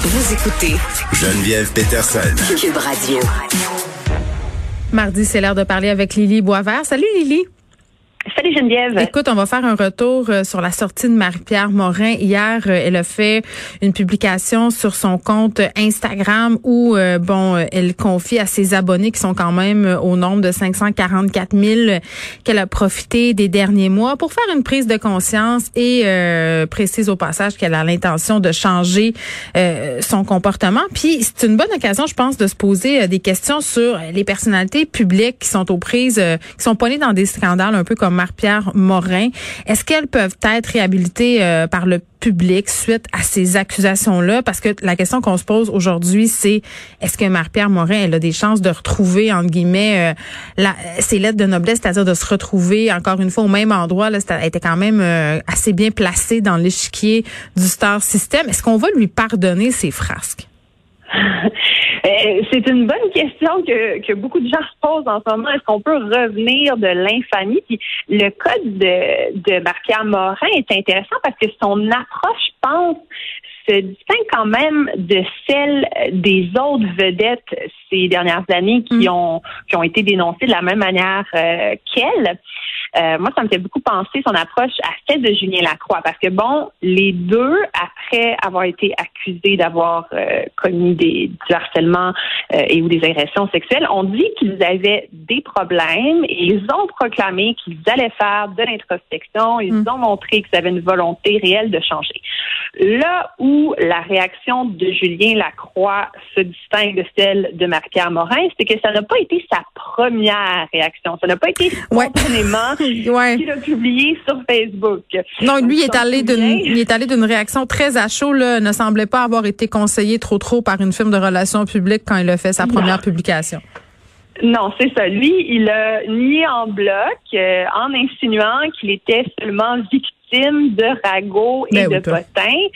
Vous écoutez Geneviève Peterson. Cube Radio. Mardi, c'est l'heure de parler avec Lily Boisvert. Salut Lily. Salut Geneviève. Écoute, on va faire un retour euh, sur la sortie de Marie-Pierre Morin. Hier, euh, elle a fait une publication sur son compte Instagram où, euh, bon, elle confie à ses abonnés qui sont quand même au nombre de 544 000 qu'elle a profité des derniers mois pour faire une prise de conscience et précise au passage qu'elle a l'intention de changer son comportement. Puis, c'est une bonne occasion, je pense, de se poser des questions sur les personnalités publiques qui sont aux prises, qui sont poignées dans des scandales un peu comme Marie-Pierre Morin. Est-ce qu'elles peuvent être réhabilitées euh, par le public suite à ces accusations-là? Parce que la question qu'on se pose aujourd'hui, c'est est-ce que Marie-Pierre Morin, a des chances de retrouver, entre guillemets, euh, ses lettres de noblesse, c'est-à-dire de se retrouver encore une fois au même endroit. Là, elle était quand même euh, assez bien placée dans l'échiquier du Star System. Est-ce qu'on va lui pardonner ses frasques? Euh, c'est une bonne question que, que beaucoup de gens se posent en ce moment. Est-ce qu'on peut revenir de l'infamie? Puis le cas de, de Marc Morin est intéressant parce que son approche, je pense, se distingue quand même de celle des autres vedettes ces dernières années qui mm. ont qui ont été dénoncées de la même manière euh, qu'elle. Euh, moi, ça me fait beaucoup penser son approche à celle de Julien Lacroix, parce que bon, les deux, après avoir été accusés d'avoir euh, commis des, du harcèlement euh, et ou des agressions sexuelles, ont dit qu'ils avaient des problèmes et ils ont proclamé qu'ils allaient faire de l'introspection. Ils mm. ont montré qu'ils avaient une volonté réelle de changer. Là où la réaction de Julien Lacroix se distingue de celle de Marie-Pierre Morin, c'est que ça n'a pas été sa première réaction. Ça n'a pas été spontanément qu'il a publié sur Facebook? Non, lui, il est, allé d'une, il est allé d'une réaction très à chaud, là, ne semblait pas avoir été conseillé trop trop par une firme de relations publiques quand il a fait sa première publication. Non, c'est ça. Lui, il a nié en bloc euh, en insinuant qu'il était seulement victime de ragots et ben de potins.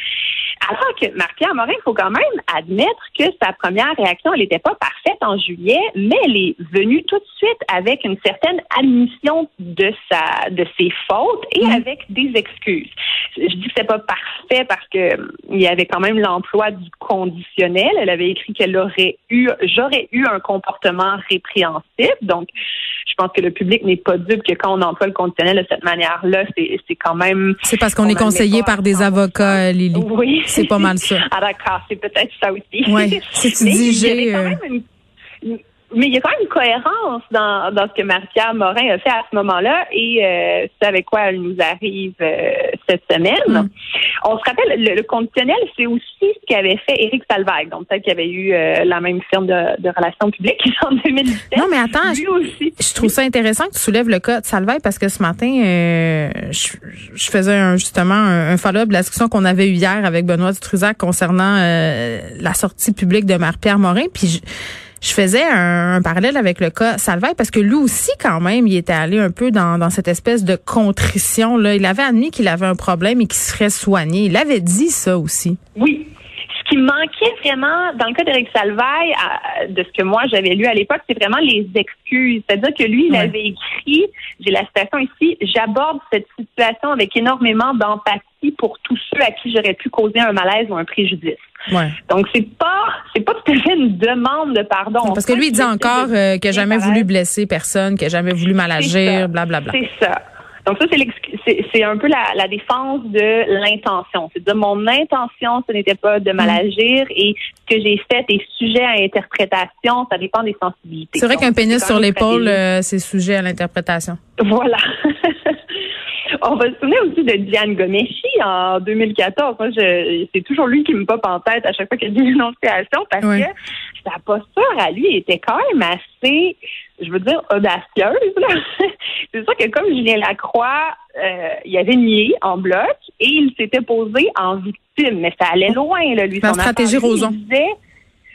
Alors que Marc-Pierre Morin, il faut quand même admettre que sa première réaction, elle n'était pas parfaite en juillet, mais elle est venue tout de suite avec une certaine admission de sa, de ses fautes et mm. avec des excuses. Je dis que c'est pas parfait parce que hum, il y avait quand même l'emploi du conditionnel. Elle avait écrit qu'elle aurait eu, j'aurais eu un comportement répréhensible. Donc, je pense que le public n'est pas dupe que quand on emploie le conditionnel de cette manière-là, c'est quand même. C'est parce qu'on est conseillé par des avocats, Lily. Oui. C'est pas mal ça. ah d'accord, c'est peut-être ça aussi. Oui. Si tu dis j'ai mais il y a quand même une cohérence dans, dans ce que Marie-Pierre Morin a fait à ce moment-là et euh, c'est avec quoi elle nous arrive euh, cette semaine. Mm. On se rappelle, le, conditionnel, c'est aussi ce qu'avait fait Éric Salvaire, donc peut-être qu'il avait eu euh, la même firme de, de relations publiques en 2017. Non, mais attends, je, aussi. je trouve ça intéressant que tu soulèves le cas de Salvaire parce que ce matin, euh, je, je, faisais un, justement un, follow-up de la discussion qu'on avait eu hier avec Benoît Dutrisac concernant la sortie publique de Marie-Pierre Morin, puis je, je faisais un, parallèle avec le cas Salvaire parce que lui aussi, quand même, il était allé un peu dans, dans cette espèce de contrition. Là. Il avait admis qu'il avait un problème et qu'il serait soigné. Il avait dit ça aussi. Oui. Ce qui manquait vraiment dans le cas d'Éric Salvaille, de ce que moi j'avais lu à l'époque, c'est vraiment les excuses. C'est-à-dire que lui, il avait écrit, j'ai la citation ici, j'aborde cette situation avec énormément d'empathie pour tous ceux à qui j'aurais pu causer un malaise ou un préjudice. Donc c'est pas c'est pas tout à fait une demande de pardon. parce que lui il dit encore euh, qu'il n'a jamais voulu blesser personne, qu'il n'a jamais voulu mal agir, blablabla. C'est ça. Donc ça c'est c'est un peu la, la défense de l'intention. C'est de mon intention, ce n'était pas de mal agir et ce que j'ai fait est sujet à interprétation. Ça dépend des sensibilités. C'est vrai qu'un pénis sur l'épaule, euh, c'est sujet à l'interprétation. Voilà. On va se souvenir aussi de Diane Gomeshi en 2014. Moi, c'est toujours lui qui me pop en tête à chaque fois qu'il y a des dénonciations parce que sa posture à lui était quand même assez, je veux dire, audacieuse. c'est sûr que comme Julien Lacroix, euh, il avait nié en bloc et il s'était posé en victime, mais ça allait loin, là, lui. La stratégie Roson.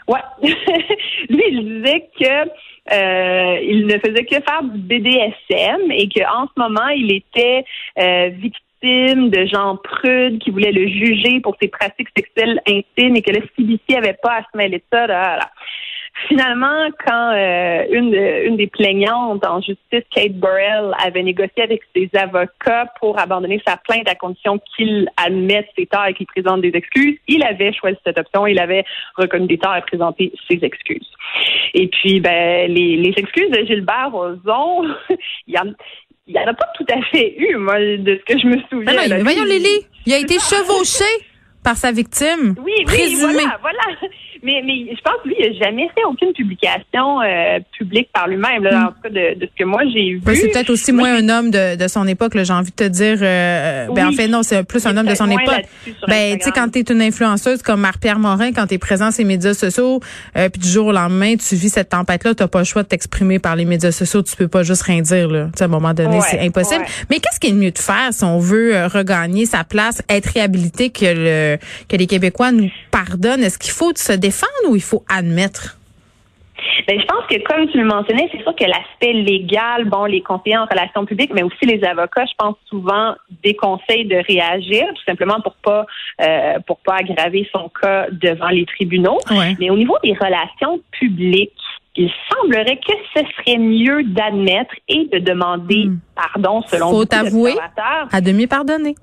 Ouais. lui, il disait que euh, il ne faisait que faire du BDSM et qu'en ce moment, il était euh, victime de gens prudes qui voulaient le juger pour ses pratiques sexuelles intimes et que le CBC avait pas à se mêler de ça. Là, finalement, quand euh, une, une des plaignantes en justice, Kate Burrell, avait négocié avec ses avocats pour abandonner sa plainte à condition qu'il admette ses torts et qu'il présente des excuses, il avait choisi cette option. Il avait reconnu des torts et présenté ses excuses. Et puis, ben, les, les excuses de Gilbert Rozon, il n'y en a pas tout à fait eu, moi, de ce que je me souviens. Non, non, voyons, Lily, il a été chevauché par sa victime. Oui, oui, voilà, voilà. Mais, mais je pense que lui, il n'a jamais fait aucune publication euh, publique par lui-même, hmm. en tout cas de, de, ce que moi j'ai vu. c'est peut-être aussi moins un homme de, de son époque, j'ai envie de te dire. Euh, ben, en fait, non, c'est plus un homme de son époque. Ben, tu sais, quand tu es une influenceuse comme Marc-Pierre Morin, quand tu es présent sur les médias sociaux, euh, puis du jour au lendemain, tu vis cette tempête-là, tu pas le choix de t'exprimer par les médias sociaux, tu peux pas juste rien dire. Là. à un moment donné, c'est impossible. Mais qu'est-ce qui est mieux de faire si on veut euh, regagner sa place, être réhabilité, que, le, que les Québécois nous pardonnent? Est-ce qu'il faut se défendre ou il faut admettre? Ben, je pense que, comme tu le mentionnais, c'est sûr que l'aspect légal, bon, les conseillers en relations publiques, mais aussi les avocats, je pense souvent déconseillent de réagir, tout simplement pour pas euh, pour pas aggraver son cas devant les tribunaux. Mais au niveau des relations publiques, il semblerait que ce serait mieux d'admettre et de demander hmm. pardon selon Faut avouer à demi pardonner.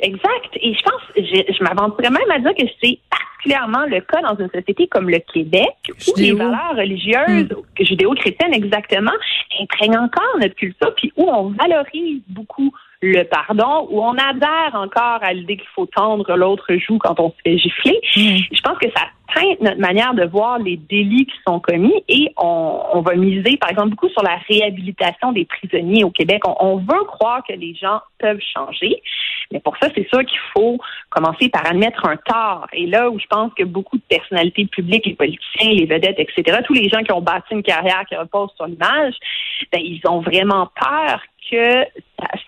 Exact. Et je pense, je, je même à dire que c'est particulièrement le cas dans une société comme le Québec, où les valeurs religieuses, hmm. judéo-chrétiennes exactement, imprègnent encore notre culture, puis où on valorise beaucoup le pardon, où on adhère encore à l'idée qu'il faut tendre l'autre joue quand on se fait gifler. Hmm. Je pense que ça teinte notre manière de voir les délits qui sont commis et on, on, va miser, par exemple, beaucoup sur la réhabilitation des prisonniers au Québec. On, on veut croire que les gens peuvent changer, mais pour ça, c'est sûr qu'il faut commencer par admettre un tort. Et là où je pense que beaucoup de personnalités publiques, les politiciens, les vedettes, etc., tous les gens qui ont bâti une carrière qui repose sur l'image, ben, ils ont vraiment peur que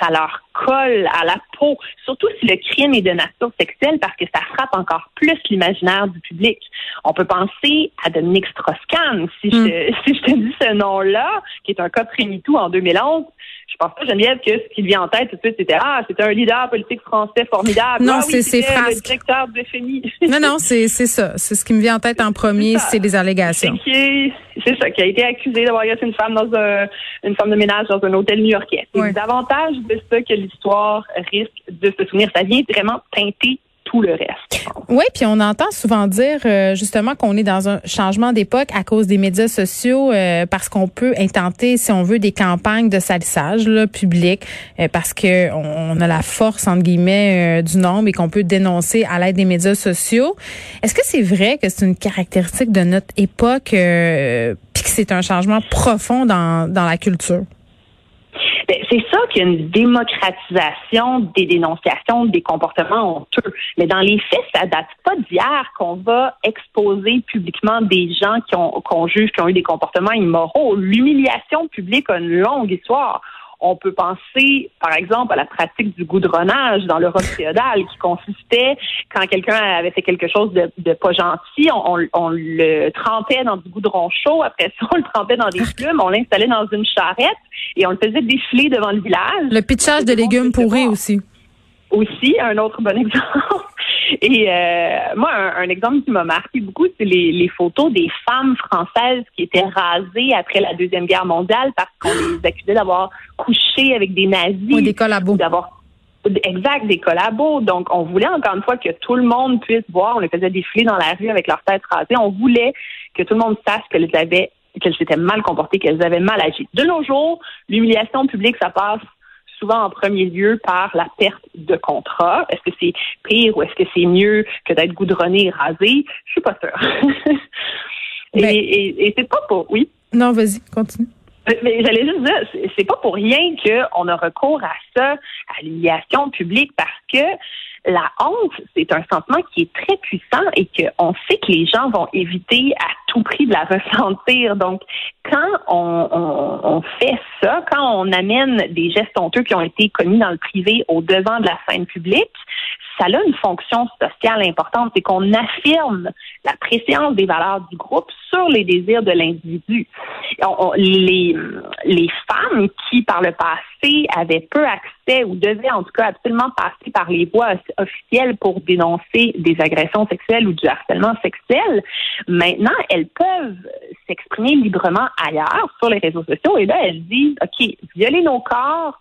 ça, leur colle à la peau, surtout si le crime est de nature sexuelle, parce que ça frappe encore plus l'imaginaire du public. On peut penser à Dominique Strauss-Kahn, si, je, hmm. si je te dis ce nom-là, qui est un cas tout en 2011 je pense pas, Geneviève, que ce qui vient en tête tout de suite, c'était Ah, c'était un leader politique français formidable. Non, ah c'est c'est le directeur de FMI. non, non, c'est ça. C'est ce qui me vient en tête en premier, c'est des allégations. C'est ça, qui a été accusé d'avoir agressé une femme dans un, une femme de ménage dans un hôtel new-yorkais. C'est davantage de ça que l'histoire risque de se souvenir. Ça vient vraiment teinter Oui, puis on entend souvent dire euh, justement qu'on est dans un changement d'époque à cause des médias sociaux euh, parce qu'on peut intenter, si on veut, des campagnes de salissage là, public euh, parce que on, a la force entre guillemets du nombre et qu'on peut dénoncer à l'aide des médias sociaux. Est-ce que c'est vrai que c'est une caractéristique de notre époque puis que c'est un changement profond dans, dans la culture? Ben, c'est ça qu'il y a une démocratisation des dénonciations des comportements honteux. Mais dans les faits, ça date pas d'hier qu'on va exposer publiquement des gens qui ont qu'on juge qui ont eu des comportements immoraux. L'humiliation publique a une longue histoire. On peut penser, par exemple, à la pratique du goudronnage dans l'Europe féodale, qui consistait, quand quelqu'un avait fait quelque chose de, pas gentil, on, on, le trempait dans du goudron chaud. Après ça, on le trempait dans des plumes, on l'installait dans une charrette et on le faisait défiler devant le village. Le pitchage de légumes pourris aussi. Aussi, un autre bon exemple. Et euh, moi, un, exemple qui m'a marqué beaucoup, c'est les, les, photos des femmes françaises qui étaient rasées après la Deuxième Guerre mondiale parce qu'on les accusait d'avoir couché avec des nazis. Ou des collabos. D'avoir Exact, des collabos. Donc, on voulait encore une fois que tout le monde puisse voir. On les faisait défiler dans la rue avec leur tête rasée. On voulait que tout le monde sache qu'elles avaient, qu'elles s'étaient mal comportées, qu'elles avaient mal agi. De nos jours, l'humiliation publique, ça passe souvent en premier lieu par la perte de contrat. Est-ce que c'est pire ou est-ce que c'est mieux que d'être goudronné et rasé? Je suis pas sûre. Ben et, c'est pas pour... Oui? Non, vas-y, continue. Mais j'allais juste dire, c'est pas pour rien qu'on a recours à ça, à l'humiliation publique, parce que la honte, c'est un sentiment qui est très puissant et qu'on sait que les gens vont éviter à tout prix de la ressentir. Donc, quand on, on, on, fait ça, quand on amène des gestes honteux qui ont été commis dans le privé au devant de la scène publique, ça a une fonction sociale importante, c'est qu'on affirme la préséance des valeurs du groupe sur les désirs de l'individu. Les, les femmes qui, par le passé, avaient peu accès ou devaient en tout cas absolument passer par les voies officielles pour dénoncer des agressions sexuelles ou du harcèlement sexuel, maintenant, elles peuvent s'exprimer librement ailleurs sur les réseaux sociaux. Et là, elles disent, OK, violer nos corps,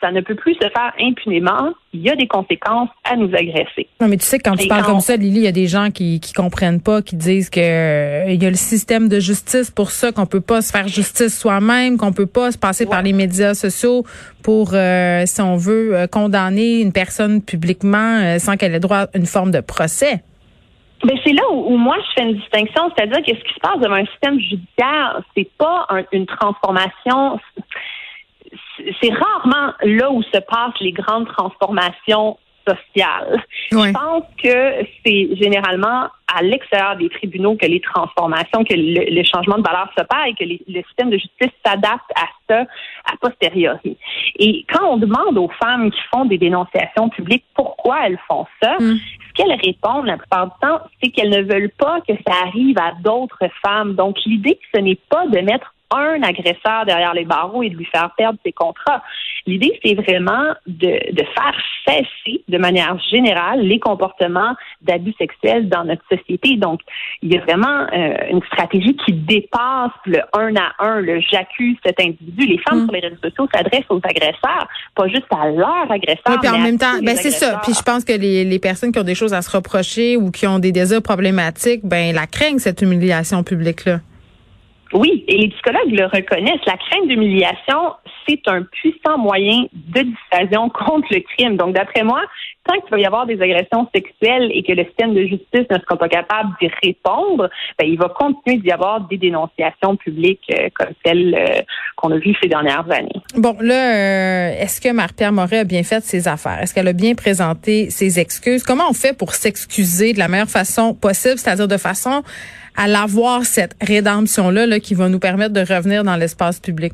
ça ne peut plus se faire impunément. Il y a des conséquences à nous agresser. Non, mais tu sais, quand tu parles comme ça, Lily, il y a des gens qui qui comprennent pas, qui disent que euh, il y a le système de justice pour ça, qu'on peut pas se faire justice soi-même, qu'on peut pas se passer par les médias sociaux pour, euh, si on veut, euh, condamner une personne publiquement sans qu'elle ait droit à une forme de procès. Mais ben, c'est là où, moi je fais une distinction, c'est-à-dire que ce qui se passe devant un système judiciaire, c'est pas une transformation c'est rarement là où se passent les grandes transformations sociales. Je pense que c'est généralement à l'extérieur des tribunaux que les transformations, que le, changement de valeur se et que le système de justice s'adapte à ça a posteriori. Et quand on demande aux femmes qui font des dénonciations publiques pourquoi elles font ça, mm. ce qu'elles répondent la plupart du temps, c'est qu'elles ne veulent pas que ça arrive à d'autres femmes. Donc l'idée, ce n'est pas de mettre un agresseur derrière les barreaux et de lui faire perdre ses contrats. L'idée, c'est vraiment de, de, faire cesser de manière générale les comportements d'abus sexuels dans notre société. Donc, il y a vraiment euh, une stratégie qui dépasse le un à un, le j'accuse cet individu. Les femmes mm. sur les réseaux sociaux s'adressent aux agresseurs, pas juste à leur agresseur. Oui, puis en même temps, ben c'est ça. Puis je pense que les, les personnes qui ont des choses à se reprocher ou qui ont des désirs problématiques, ben la craignent cette humiliation publique là. Oui, et les psychologues le reconnaissent. La crainte d'humiliation, c'est un puissant moyen de dissuasion contre le crime. Donc, d'après moi, tant qu'il va y avoir des agressions sexuelles et que le système de justice ne sera pas capable d'y répondre, ben, il va continuer d'y avoir des dénonciations publiques euh, comme celles euh, qu'on a vues ces dernières années. Bon, là, euh, est-ce que Marie-Pierre Moret a bien fait ses affaires? Est-ce qu'elle a bien présenté ses excuses? Comment on fait pour s'excuser de la meilleure façon possible, c'est-à-dire de façon à l'avoir cette rédemption-là là, qui va nous permettre de revenir dans l'espace public?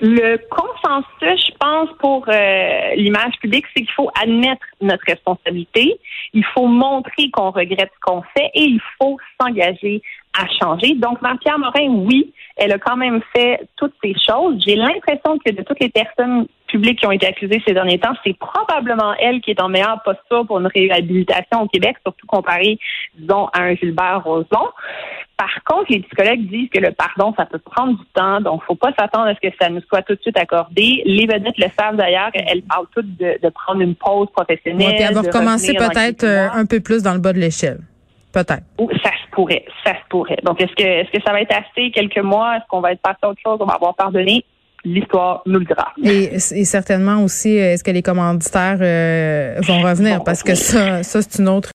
Le consensus, je pense, pour euh, l'image publique, c'est qu'il faut admettre notre responsabilité, il faut montrer qu'on regrette ce qu'on fait et il faut s'engager à changer. Donc, Marie-Pierre Morin, oui, elle a quand même fait toutes ces choses. J'ai l'impression que de toutes les personnes publiques qui ont été accusées ces derniers temps, c'est probablement elle qui est en meilleure posture pour une réhabilitation au Québec, surtout comparé, disons, à un Gilbert Rozon. Par contre, les psychologues disent que le pardon, ça peut prendre du temps, donc faut pas s'attendre à ce que ça nous soit tout de suite accordé. Les vedettes le savent d'ailleurs, elles parlent toutes de, prendre une pause professionnelle. Ouais, puis commencer peut-être euh, un peu plus dans le bas de l'échelle. Peut-être. Ça se pourrait, ça se pourrait. Donc, est-ce que, est-ce que ça va être assez quelques mois? Est-ce qu'on va être passé à autre chose? On va avoir pardonné? L'histoire nous le dira. Et, et certainement aussi, est-ce que les commanditaires euh, vont revenir? Parce que ça, ça c'est une autre